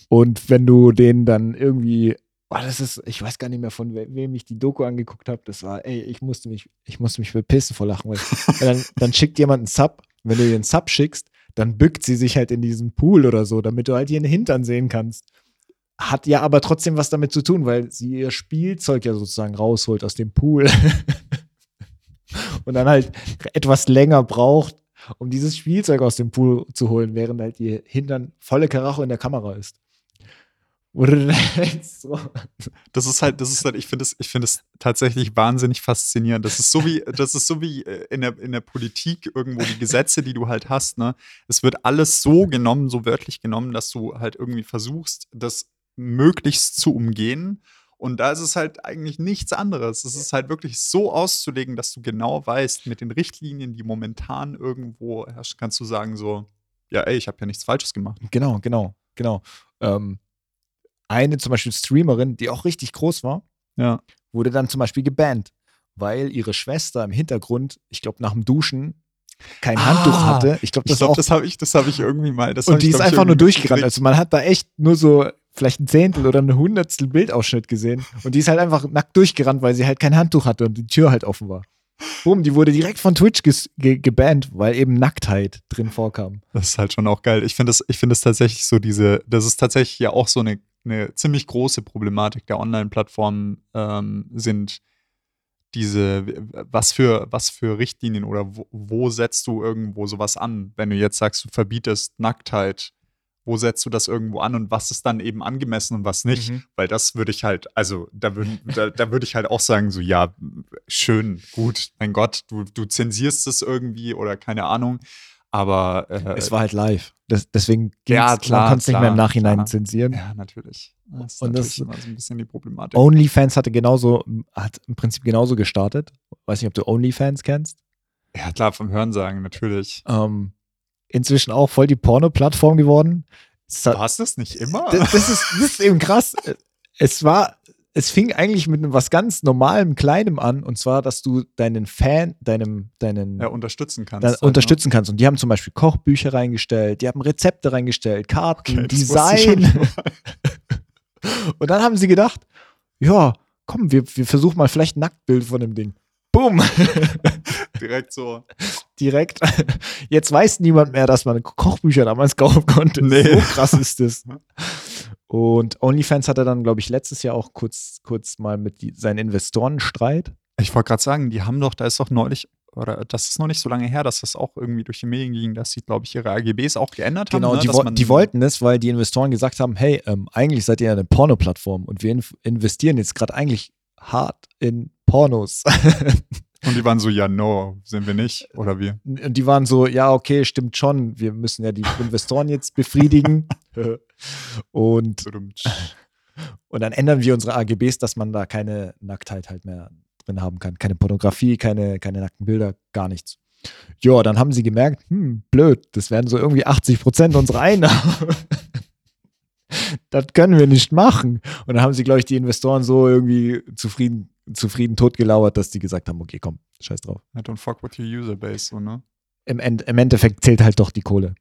Und wenn du denen dann irgendwie, oh, das ist, ich weiß gar nicht mehr, von we wem ich die Doku angeguckt habe, das war, ey, ich musste mich, ich musste mich verpissen vor Lachen. Weil, dann, dann schickt jemand einen Sub, wenn du dir einen Sub schickst, dann bückt sie sich halt in diesen Pool oder so, damit du halt ihren Hintern sehen kannst. Hat ja aber trotzdem was damit zu tun, weil sie ihr Spielzeug ja sozusagen rausholt aus dem Pool. und dann halt etwas länger braucht, um dieses Spielzeug aus dem Pool zu holen, während halt ihr Hintern volle Karacho in der Kamera ist. Das ist halt, das ist halt, ich finde es, ich finde es tatsächlich wahnsinnig faszinierend. Das ist so wie, das ist so wie äh, in der, in der Politik irgendwo die Gesetze, die du halt hast, ne? Es wird alles so genommen, so wörtlich genommen, dass du halt irgendwie versuchst, das möglichst zu umgehen. Und da ist es halt eigentlich nichts anderes. Es ist halt wirklich so auszulegen, dass du genau weißt, mit den Richtlinien, die momentan irgendwo herrschen, kannst du sagen so, ja, ey, ich habe ja nichts Falsches gemacht. Genau, genau, genau. Ähm, eine zum Beispiel Streamerin, die auch richtig groß war, ja. wurde dann zum Beispiel gebannt, weil ihre Schwester im Hintergrund, ich glaube, nach dem Duschen kein Handtuch Ah, hatte. Ich glaube, das glaube, auch. das habe ich, das habe ich irgendwie mal. Das hab und die ist glaub einfach nur durchgerannt. Also man hat da echt nur so vielleicht ein Zehntel oder ein Hundertstel Bildausschnitt gesehen. Und die ist halt einfach nackt durchgerannt, weil sie halt kein Handtuch hatte und die Tür halt offen war. Boom, die wurde direkt von Twitch ge gebannt, weil eben Nacktheit drin vorkam. Das ist halt schon auch geil. Ich finde es find das tatsächlich so diese, das ist tatsächlich ja auch so eine, eine ziemlich große Problematik der Online-Plattformen ähm, sind diese, was für, was für Richtlinien oder wo, wo setzt du irgendwo sowas an, wenn du jetzt sagst, du verbietest Nacktheit, wo setzt du das irgendwo an und was ist dann eben angemessen und was nicht? Mhm. Weil das würde ich halt, also da würde da, da würd ich halt auch sagen, so ja, schön, gut, mein Gott, du, du zensierst es irgendwie oder keine Ahnung. Aber äh, Es war halt live. Das, deswegen Ja, klar, man konnte es nicht mehr im Nachhinein klar. zensieren. ja, natürlich. Das ist Und natürlich das- immer so ein bisschen die Problematik. OnlyFans hatte genauso, hat im Prinzip genauso gestartet. Weiß nicht, ob du OnlyFans kennst. Ja, klar, vom Hörensagen, natürlich. Ähm, inzwischen auch voll die Porno-Plattform geworden. War es das nicht immer? das, das, ist, das ist eben krass. Es war, es fing eigentlich mit was ganz Normalem, Kleinem an, und zwar, dass du deinen Fan, deinem, deinen ja, unterstützen kannst. halt, ne? unterstützen kannst. Und die haben zum Beispiel Kochbücher reingestellt, die haben Rezepte reingestellt, Karten, Okay, Design. Und dann haben sie gedacht, ja, komm, wir, wir versuchen mal vielleicht ein Nacktbild von dem Ding. Boom, Direkt so. Direkt. Jetzt weiß niemand mehr, dass man Kochbücher damals kaufen konnte. Nee. So krass ist das. Und OnlyFans hatte dann, glaube ich, letztes Jahr auch kurz, kurz mal mit die, seinen Investoren Streit. Ich wollte gerade sagen, die haben doch, da ist doch neulich, oder das ist noch nicht so lange her, dass das auch irgendwie durch die Medien ging, dass sie, glaube ich, ihre AGBs auch geändert Genau, haben. ne? die, wo die wollten es, weil die Investoren gesagt haben, hey, ähm, eigentlich seid ihr eine Porno-Plattform und wir inv investieren jetzt gerade eigentlich hart in Pornos. Und die waren so, ja, no, sind wir nicht. Oder wir. Und die waren so, ja, okay, stimmt schon, wir müssen ja die Investoren jetzt befriedigen. und, und dann ändern wir unsere AGBs, dass man da keine Nacktheit halt mehr drin haben kann. Keine Pornografie, keine, keine nackten Bilder, gar nichts. Ja, dann haben sie gemerkt, hm, blöd, das werden so irgendwie 80 Prozent unserer Einnahmen. das können wir nicht machen. Und dann haben sie, glaube ich, die Investoren so irgendwie zufrieden, zufrieden totgelauert, dass die gesagt haben, okay, komm, scheiß drauf. Ja, don't fuck with your user base, so, ne? Im, End, im Endeffekt zählt halt doch die Kohle.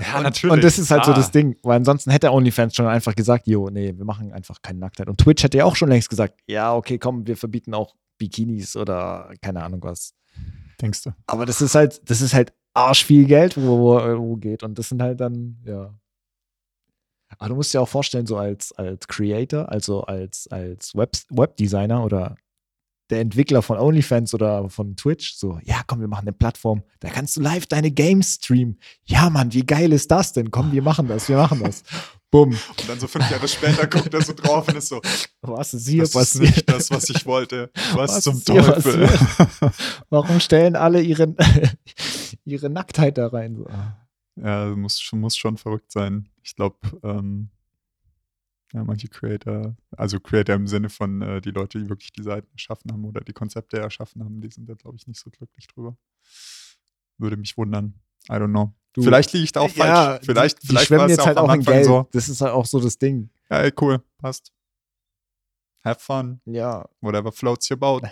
Ja, und, natürlich, Und das ist halt so klar. das Ding, weil ansonsten hätte OnlyFans schon einfach gesagt, jo, nee, wir machen einfach keine Nacktheit. Und Twitch hätte ja auch schon längst gesagt, ja, okay, komm, wir verbieten auch Bikinis oder keine Ahnung was. Denkst du? Aber das ist halt, das ist halt arsch viel Geld, wo, wo, wo geht. Und das sind halt dann, ja. Aber du musst dir auch vorstellen, so als, als Creator, also als, als Web, Webdesigner oder der Entwickler von OnlyFans oder von Twitch, so, ja, komm, wir machen eine Plattform, da kannst du live deine Games streamen. Ja, Mann, wie geil ist das denn? Komm, wir machen das, wir machen das. Bumm. Und dann so fünf Jahre später guckt er so drauf und ist so, Was ist hier das ist passiert? nicht das, was ich wollte. Was, Was zum ist Teufel? Warum stellen alle ihre, ihre Nacktheit da rein? So. Ja, muss, muss schon verrückt sein. Ich glaube, ähm, ja, manche Creator, also Creator im Sinne von äh, die Leute, die wirklich die Seiten erschaffen haben oder die Konzepte erschaffen haben, die sind da, glaube ich, nicht so glücklich drüber. Würde mich wundern. I don't know. Du- Vielleicht liege ich da auch Ja, falsch. Vielleicht, die, die vielleicht schwemmen war es jetzt halt auch in Geld. so. Das ist halt auch so das Ding. Ja, ey, cool, passt. Have fun. Ja, Whatever floats your boat.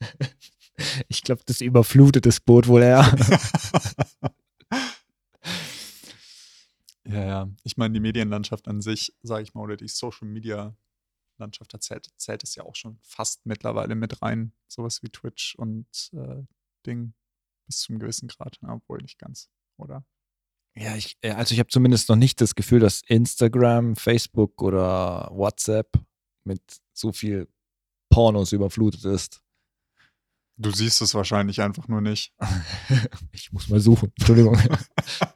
ich glaube, das überflutet das Boot wohl eher. Ja, ja. Ich meine, die Medienlandschaft an sich, sage ich mal, oder die Social Media Landschaft, da zählt, zählt es ja auch schon fast mittlerweile mit rein. Sowas wie Twitch und äh, Ding bis zum gewissen Grad, ja, obwohl nicht ganz, oder? Ja, ich, äh, also ich habe zumindest noch nicht das Gefühl, dass Instagram, Facebook oder WhatsApp mit so viel Pornos überflutet ist. Du siehst es wahrscheinlich einfach nur nicht. Ich muss mal suchen. Entschuldigung.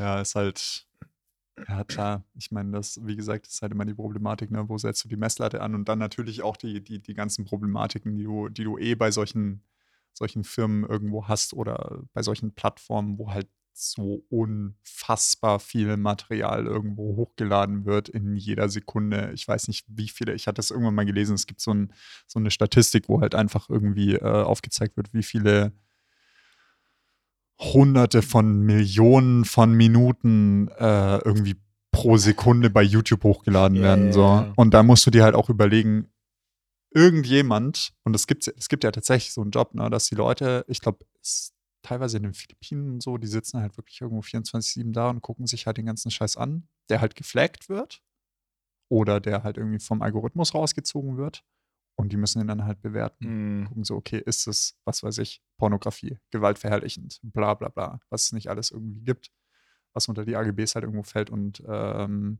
Ja, ist halt, ja klar, ich meine, das, wie gesagt, ist halt immer die Problematik, ne? wo setzt du die Messlatte an und dann natürlich auch die, die, die ganzen Problematiken, die du, die du eh bei solchen, solchen Firmen irgendwo hast oder bei solchen Plattformen, wo halt so unfassbar viel Material irgendwo hochgeladen wird in jeder Sekunde. Ich weiß nicht, wie viele, ich hatte es irgendwann mal gelesen, es gibt so, ein, so eine Statistik, wo halt einfach irgendwie äh, aufgezeigt wird, wie viele Hunderte von Millionen von Minuten äh, irgendwie pro Sekunde bei YouTube hochgeladen Ja, werden. so. Und da musst du dir halt auch überlegen, irgendjemand, und es gibt, es gibt ja tatsächlich so einen Job, ne, dass die Leute, ich glaube, teilweise in den Philippinen und so, die sitzen halt wirklich irgendwo 24-7 da und gucken sich halt den ganzen Scheiß an, der halt geflaggt wird oder der halt irgendwie vom Algorithmus rausgezogen wird. Und die müssen ihn dann halt bewerten. Mm. Gucken so, okay, ist es, was weiß ich, Pornografie, gewaltverherrlichend, bla bla bla, was es nicht alles irgendwie gibt, was unter die AGBs halt irgendwo fällt und ähm,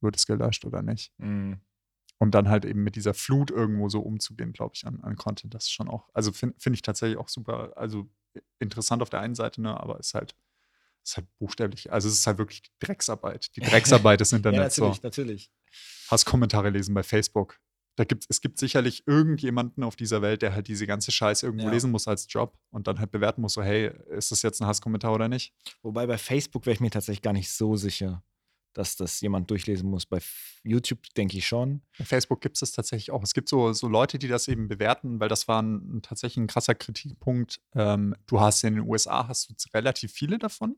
wird es gelöscht oder nicht. Mm. Und dann halt eben mit dieser Flut irgendwo so umzugehen, glaube ich, an, an Content, das ist schon auch, also finde find ich tatsächlich auch super, also interessant auf der einen Seite, ne, aber ist halt, ist halt buchstäblich, also es ist halt wirklich die Drecksarbeit, die Drecksarbeit des Ja, Internets. natürlich, so. natürlich. Hast Kommentare lesen bei Facebook. Da gibt's, es gibt sicherlich irgendjemanden auf dieser Welt, der halt diese ganze Scheiße irgendwo Ja. lesen muss als Job und dann halt bewerten muss, so, hey, ist das jetzt ein Hasskommentar oder nicht? Wobei bei Facebook wäre ich mir tatsächlich gar nicht so sicher, dass das jemand durchlesen muss. Bei YouTube denke ich schon. Bei Facebook gibt es das tatsächlich auch. Es gibt so, so Leute, die das eben bewerten, weil das war ein, tatsächlich ein krasser Kritikpunkt. Ähm, du hast in den USA hast du relativ viele davon,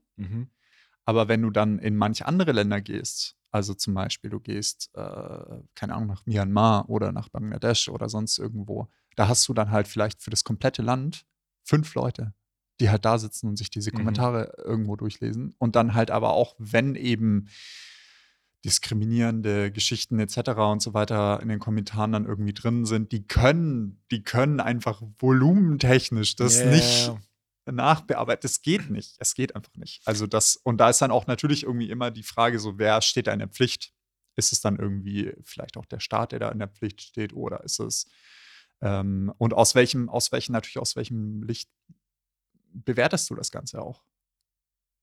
aber wenn du dann in manche andere Länder gehst, also zum Beispiel du gehst, äh, keine Ahnung, nach Myanmar oder nach Bangladesch oder sonst irgendwo, da hast du dann halt vielleicht für das komplette Land fünf Leute, die halt da sitzen und sich diese Mhm. Kommentare irgendwo durchlesen und dann halt aber auch, wenn eben diskriminierende Geschichten etc. und so weiter in den Kommentaren dann irgendwie drin sind, die können, die können einfach volumentechnisch das Yeah. nicht nachbearbeiten. Das geht nicht. Es geht einfach nicht. Also das, und da ist dann auch natürlich irgendwie immer die Frage, so, wer steht da in der Pflicht? Ist es dann irgendwie vielleicht auch der Staat, der da in der Pflicht steht, oder ist es ähm, und aus welchem, aus welchem, natürlich aus welchem Licht bewertest du das Ganze auch?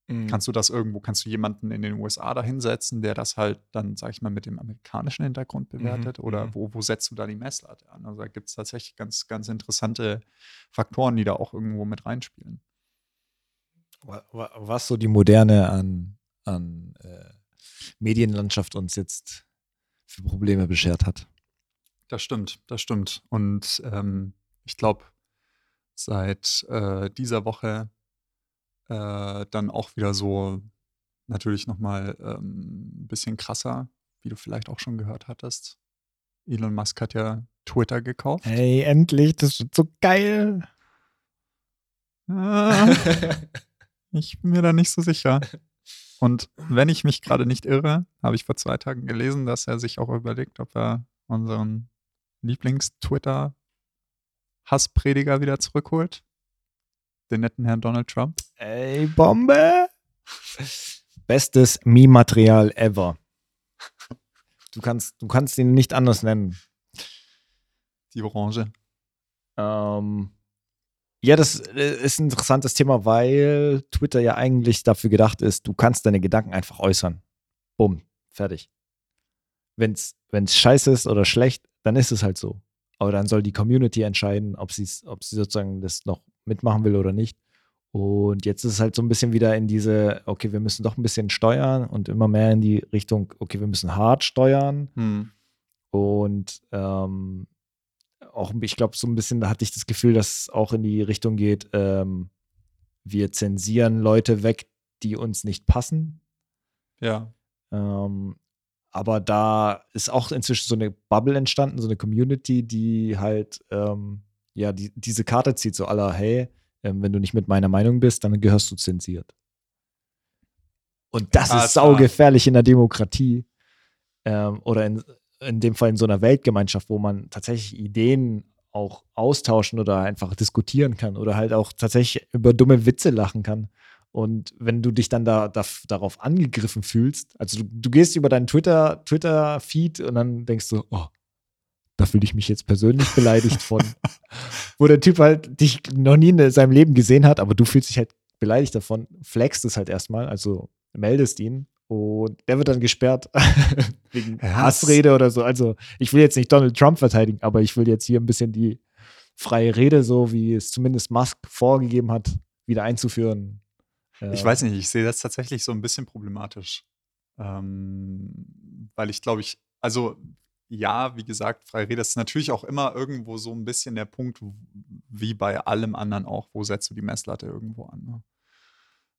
Mhm. Kannst du das irgendwo, kannst du jemanden in den USA da hinsetzen, der das halt dann, sag ich mal, mit dem amerikanischen Hintergrund bewertet? Oder mhm. wo, wo setzt du da die Messlatte an? Also da gibt es tatsächlich ganz, ganz interessante Faktoren, die da auch irgendwo mit reinspielen. Wa- wa- Was so die Moderne an, an äh, Medienlandschaft uns jetzt für Probleme beschert hat. Das stimmt, das stimmt. Und ähm, ich glaube, seit äh, dieser Woche äh, dann auch wieder so natürlich nochmal ähm, ein bisschen krasser, wie du vielleicht auch schon gehört hattest. Elon Musk hat ja Twitter gekauft. Hey, endlich, das wird so geil. Ah, ich bin mir da nicht so sicher. Und wenn ich mich gerade nicht irre, habe ich vor zwei Tagen gelesen, dass er sich auch überlegt, ob er unseren Lieblings-Twitter-Hassprediger wieder zurückholt. Den netten Herrn Donald Trump. Ey, Bombe. Bestes Meme-Material ever. Du kannst, du kannst ihn nicht anders nennen. Die Orange. Ähm, ja, das äh, ist ein interessantes Thema, weil Twitter ja eigentlich dafür gedacht ist, du kannst deine Gedanken einfach äußern. Bumm, fertig. Wenn es scheiße ist oder schlecht, dann ist es halt so. Aber dann soll die Community entscheiden, ob, ob sie sozusagen das noch mitmachen will oder nicht. Und jetzt ist es halt so ein bisschen wieder in diese, okay, wir müssen doch ein bisschen steuern und immer mehr in die Richtung, okay, wir müssen hart steuern. Hm. Und ähm, auch, ich glaube, so ein bisschen da hatte ich das Gefühl, dass es auch in die Richtung geht, ähm, wir zensieren Leute weg, die uns nicht passen. Ja. Ähm, aber da ist auch inzwischen so eine Bubble entstanden, so eine Community, die halt, ähm, ja, die, diese Karte zieht, so aller, hey, ähm, wenn du nicht mit meiner Meinung bist, dann gehörst du zensiert. Und das Ja, ist klar. saugefährlich in der Demokratie. Ähm, oder in, in dem Fall in so einer Weltgemeinschaft, wo man tatsächlich Ideen auch austauschen oder einfach diskutieren kann oder halt auch tatsächlich über dumme Witze lachen kann. Und wenn du dich dann da, da darauf angegriffen fühlst, also du, du gehst über deinen Twitter, Twitter-Feed und dann denkst du, oh, da fühle ich mich jetzt persönlich beleidigt von. Wo der Typ halt dich noch nie in seinem Leben gesehen hat, aber du fühlst dich halt beleidigt davon, flagst es halt erstmal, also meldest ihn und der wird dann gesperrt wegen Hassrede oder so. Also ich will jetzt nicht Donald Trump verteidigen, aber ich will jetzt hier ein bisschen die freie Rede, so wie es zumindest Musk vorgegeben hat, wieder einzuführen. Ich weiß nicht, ich sehe das tatsächlich so ein bisschen problematisch. Ähm, weil ich glaube, ich, also ja, wie gesagt, freie Rede ist natürlich auch immer irgendwo so ein bisschen der Punkt, wie bei allem anderen auch, wo setzt du die Messlatte irgendwo an. Ne?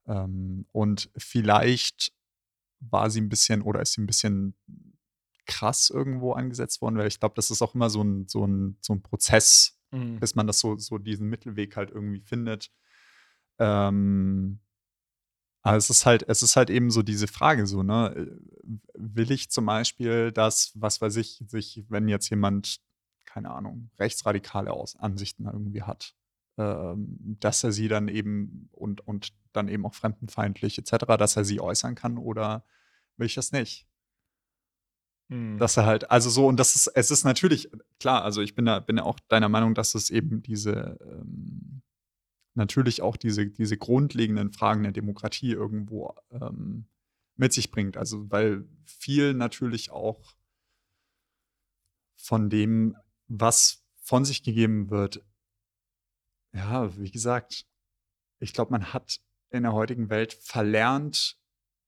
Ähm, und vielleicht war sie ein bisschen oder ist sie ein bisschen krass irgendwo angesetzt worden, weil ich glaube, das ist auch immer so ein, so ein, so ein Prozess, Mhm. bis man das so, so diesen Mittelweg halt irgendwie findet. Ähm, aber es ist halt, es ist halt eben so diese Frage, so, ne, äh, will ich zum Beispiel, dass, was weiß ich, sich, wenn jetzt jemand, keine Ahnung, rechtsradikale Aus Ansichten irgendwie hat, ähm, dass er sie dann eben und, und dann eben auch fremdenfeindlich etc., dass er sie äußern kann oder will ich das nicht? Mhm. Dass er halt, also so, und das ist, es ist natürlich, klar, also ich bin da, bin ja auch deiner Meinung, dass es eben diese, ähm, natürlich auch diese, diese grundlegenden Fragen der Demokratie irgendwo ähm, mit sich bringt. Also, weil viel natürlich auch von dem, was von sich gegeben wird, ja, wie gesagt, ich glaube, man hat in der heutigen Welt verlernt,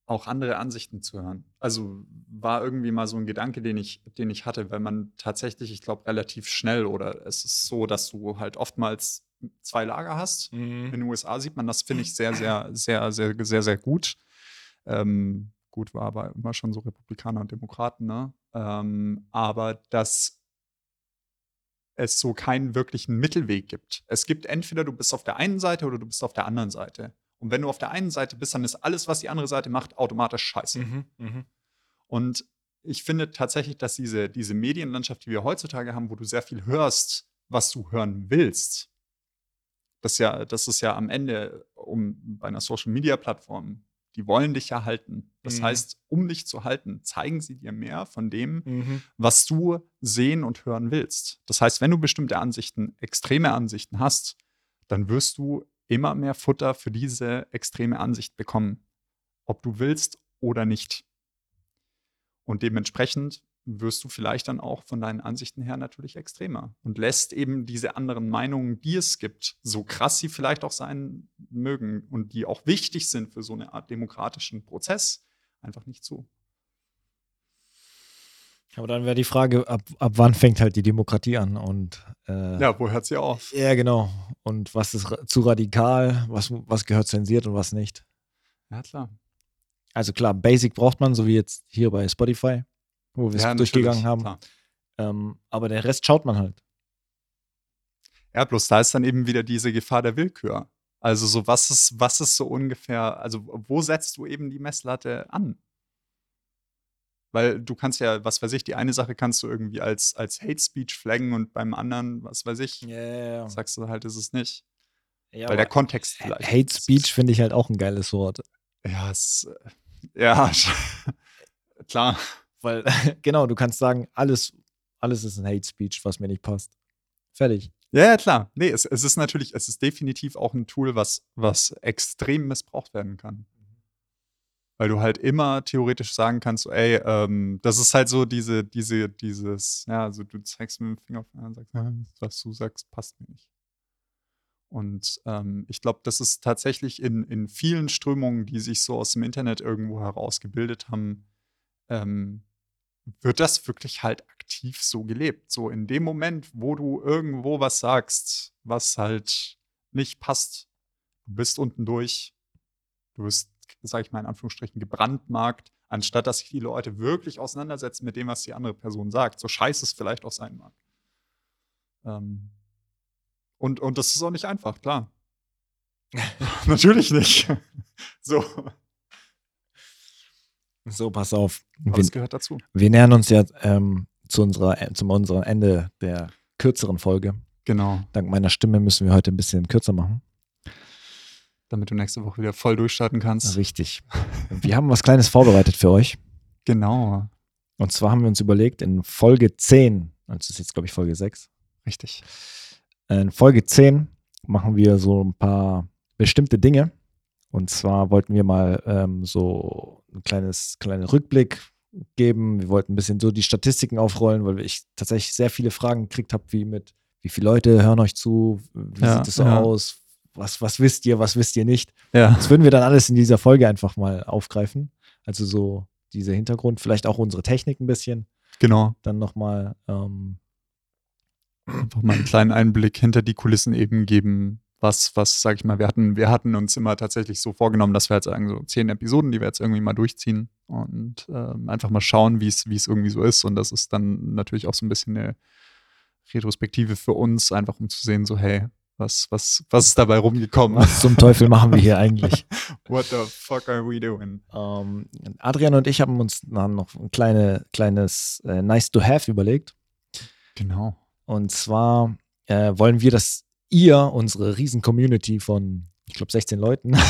auch andere Ansichten zu hören. Also war irgendwie mal so ein Gedanke, den ich, den ich hatte, weil man tatsächlich, ich glaube, relativ schnell oder es ist so, dass du halt oftmals zwei Lager hast. Mhm. In den USA sieht man das, finde ich, sehr, sehr, sehr, sehr, sehr, sehr gut. Ähm, gut, war aber immer schon so Republikaner und Demokraten, ne? Ähm, aber dass es so keinen wirklichen Mittelweg gibt. Es gibt entweder du bist auf der einen Seite oder du bist auf der anderen Seite. Und wenn du auf der einen Seite bist, dann ist alles, was die andere Seite macht, automatisch scheiße. Mhm. Mhm. Und ich finde tatsächlich, dass diese, diese Medienlandschaft, die wir heutzutage haben, wo du sehr viel hörst, was du hören willst, das, ja, das ist ja am Ende, um bei einer Social-Media-Plattform, die wollen dich ja halten. Das Mhm. heißt, um dich zu halten, zeigen sie dir mehr von dem, Mhm. was du sehen und hören willst. Das heißt, wenn du bestimmte Ansichten, extreme Ansichten hast, dann wirst du immer mehr Futter für diese extreme Ansicht bekommen, ob du willst oder nicht. Und dementsprechend wirst du vielleicht dann auch von deinen Ansichten her natürlich extremer und lässt eben diese anderen Meinungen, die es gibt, so krass sie vielleicht auch sein mögen und die auch wichtig sind für so eine Art demokratischen Prozess, einfach nicht zu. Aber dann wäre die Frage, ab, ab wann fängt halt die Demokratie an? Und äh, Ja, wo hört sie auf? ja, genau. Und was ist zu radikal? Was, was gehört zensiert und was nicht? Ja, klar. Also klar, Basic braucht man, so wie jetzt hier bei Spotify, wo wir es Ja, durchgegangen haben. Ähm, aber den Rest schaut man halt. Ja, bloß da ist dann eben wieder diese Gefahr der Willkür. Also so, was ist, was ist so ungefähr, also wo setzt du eben die Messlatte an? Weil du kannst ja, was weiß ich, die eine Sache kannst du irgendwie als, als Hate Speech flaggen und beim anderen, was weiß ich, Yeah. sagst du halt, ist es nicht. Ja, Weil der Kontext vielleicht. Hate Speech finde ich halt auch ein geiles Wort. Ja, es, äh, ja, klar. Weil, genau, du kannst sagen, alles, alles ist ein Hate Speech, was mir nicht passt. Fertig. Ja, ja, klar. Nee, es, es ist natürlich, es ist definitiv auch ein Tool, was, was extrem missbraucht werden kann. Weil du halt immer theoretisch sagen kannst, so, ey, ähm, das ist halt so diese, diese, dieses, ja, also du zeigst mit dem Finger auf den anderen und sagst, "Ah, was du sagst, passt mir nicht. Und ähm, ich glaube, das ist tatsächlich in, in vielen Strömungen, die sich so aus dem Internet irgendwo herausgebildet haben, ähm, wird das wirklich halt aktiv so gelebt. So in dem Moment, wo du irgendwo was sagst, was halt nicht passt, du bist unten durch, du bist, sag ich mal in Anführungsstrichen, gebrandmarkt, anstatt dass sich die Leute wirklich auseinandersetzen mit dem, was die andere Person sagt, so scheiße es vielleicht auch sein mag. Ähm, und, und das ist auch nicht einfach, klar. Natürlich nicht. so, So, pass auf. aber Wir, es gehört dazu. wir nähern uns ja ähm, zu, unserer, äh, zu unserem Ende der kürzeren Folge. Genau. Dank meiner Stimme müssen wir heute ein bisschen kürzer machen. Damit du nächste Woche wieder voll durchstarten kannst. Richtig. Wir haben was Kleines vorbereitet für euch. Genau. Und zwar haben wir uns überlegt, in Folge 10, also das ist jetzt, glaube ich, Folge 6, Richtig. in Folge 10 machen wir so ein paar bestimmte Dinge. Und zwar wollten wir mal ähm, so ein kleines, kleinen Rückblick geben. Wir wollten ein bisschen so die Statistiken aufrollen, weil ich tatsächlich sehr viele Fragen gekriegt habe, wie mit, wie viele Leute hören euch zu, wie Ja, sieht es so ja. aus, was, was wisst ihr, was wisst ihr nicht. Ja. Das würden wir dann alles in dieser Folge einfach mal aufgreifen. Also so dieser Hintergrund, vielleicht auch unsere Technik ein bisschen, Genau. dann nochmal ähm, Einfach mal einen kleinen Einblick hinter die Kulissen eben geben, was, was, sag ich mal, wir hatten, wir hatten uns immer tatsächlich so vorgenommen, dass wir jetzt sagen, so zehn Episoden, die wir jetzt irgendwie mal durchziehen und ähm, einfach mal schauen, wie es irgendwie so ist. Und das ist dann natürlich auch so ein bisschen eine Retrospektive für uns, einfach um zu sehen, so, hey, was, was, was ist dabei rumgekommen? Was zum Teufel machen wir hier eigentlich? What the fuck are we doing? Ähm, Adrian und ich haben uns dann noch ein kleine, kleines äh, Nice to Have überlegt. Genau. Und zwar äh, wollen wir, dass ihr, unsere riesen Community von, ich glaube, 16 Leuten.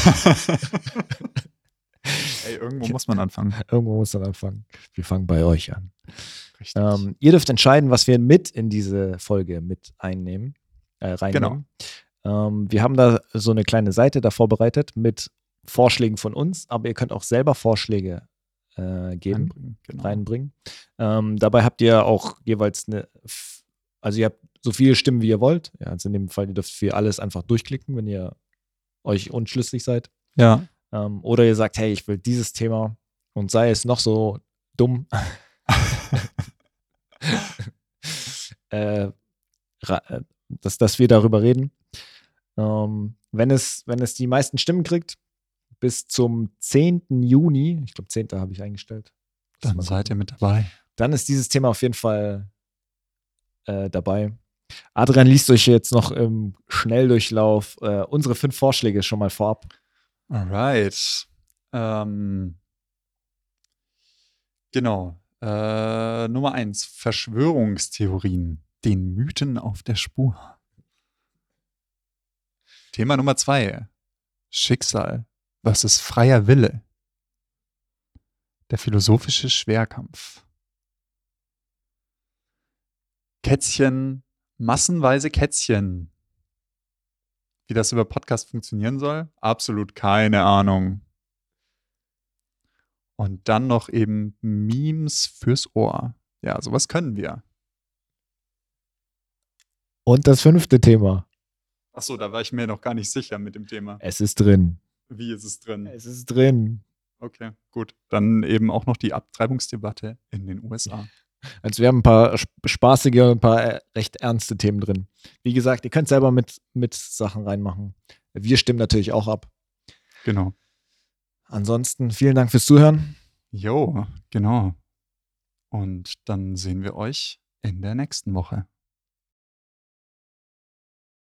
Ey, irgendwo muss man anfangen. Irgendwo muss man anfangen. Wir fangen bei euch an. Ähm, ihr dürft entscheiden, was wir mit in diese Folge mit einnehmen, äh, reinnehmen. Genau. Ähm, wir haben da so eine kleine Seite da vorbereitet mit Vorschlägen von uns, aber ihr könnt auch selber Vorschläge äh, geben, reinbringen. Genau. reinbringen. Ähm, dabei habt ihr auch jeweils eine, also ihr habt so viele Stimmen, wie ihr wollt. Ja, also in dem Fall, ihr dürft für alles einfach durchklicken, wenn ihr euch unschlüssig seid. Ja. Ähm, oder ihr sagt, hey, ich will dieses Thema und sei es noch so dumm. äh, äh, dass, dass wir darüber reden. Ähm, wenn, es, wenn es die meisten Stimmen kriegt, bis zum 10. Juni, ich glaube 10. habe ich eingestellt. Dann seid ihr mit dabei. Dann ist dieses Thema auf jeden Fall äh, dabei. Adrian liest euch jetzt noch im Schnelldurchlauf äh, unsere fünf Vorschläge schon mal vorab. Alright. Ähm, genau. Äh, Nummer eins: Verschwörungstheorien. Den Mythen auf der Spur. Thema Nummer zwei: Schicksal. Was ist freier Wille? Der philosophische Schwerkampf. Kätzchen massenweise Kätzchen. Wie das über Podcast funktionieren soll? Absolut keine Ahnung. Und dann noch eben Memes fürs Ohr. Ja, sowas können wir. Und das fünfte Thema. Achso, da war ich mir noch gar nicht sicher mit dem Thema. Es ist drin. Wie ist es drin? Es ist drin. Okay, gut. Dann eben auch noch die Abtreibungsdebatte in den USA. Also wir haben ein paar spaßige und ein paar äh, recht ernste Themen drin. Wie gesagt, ihr könnt selber mit, mit Sachen reinmachen. Wir stimmen natürlich auch ab. Genau. Ansonsten vielen Dank fürs Zuhören. Jo, genau. Und dann sehen wir euch in der nächsten Woche.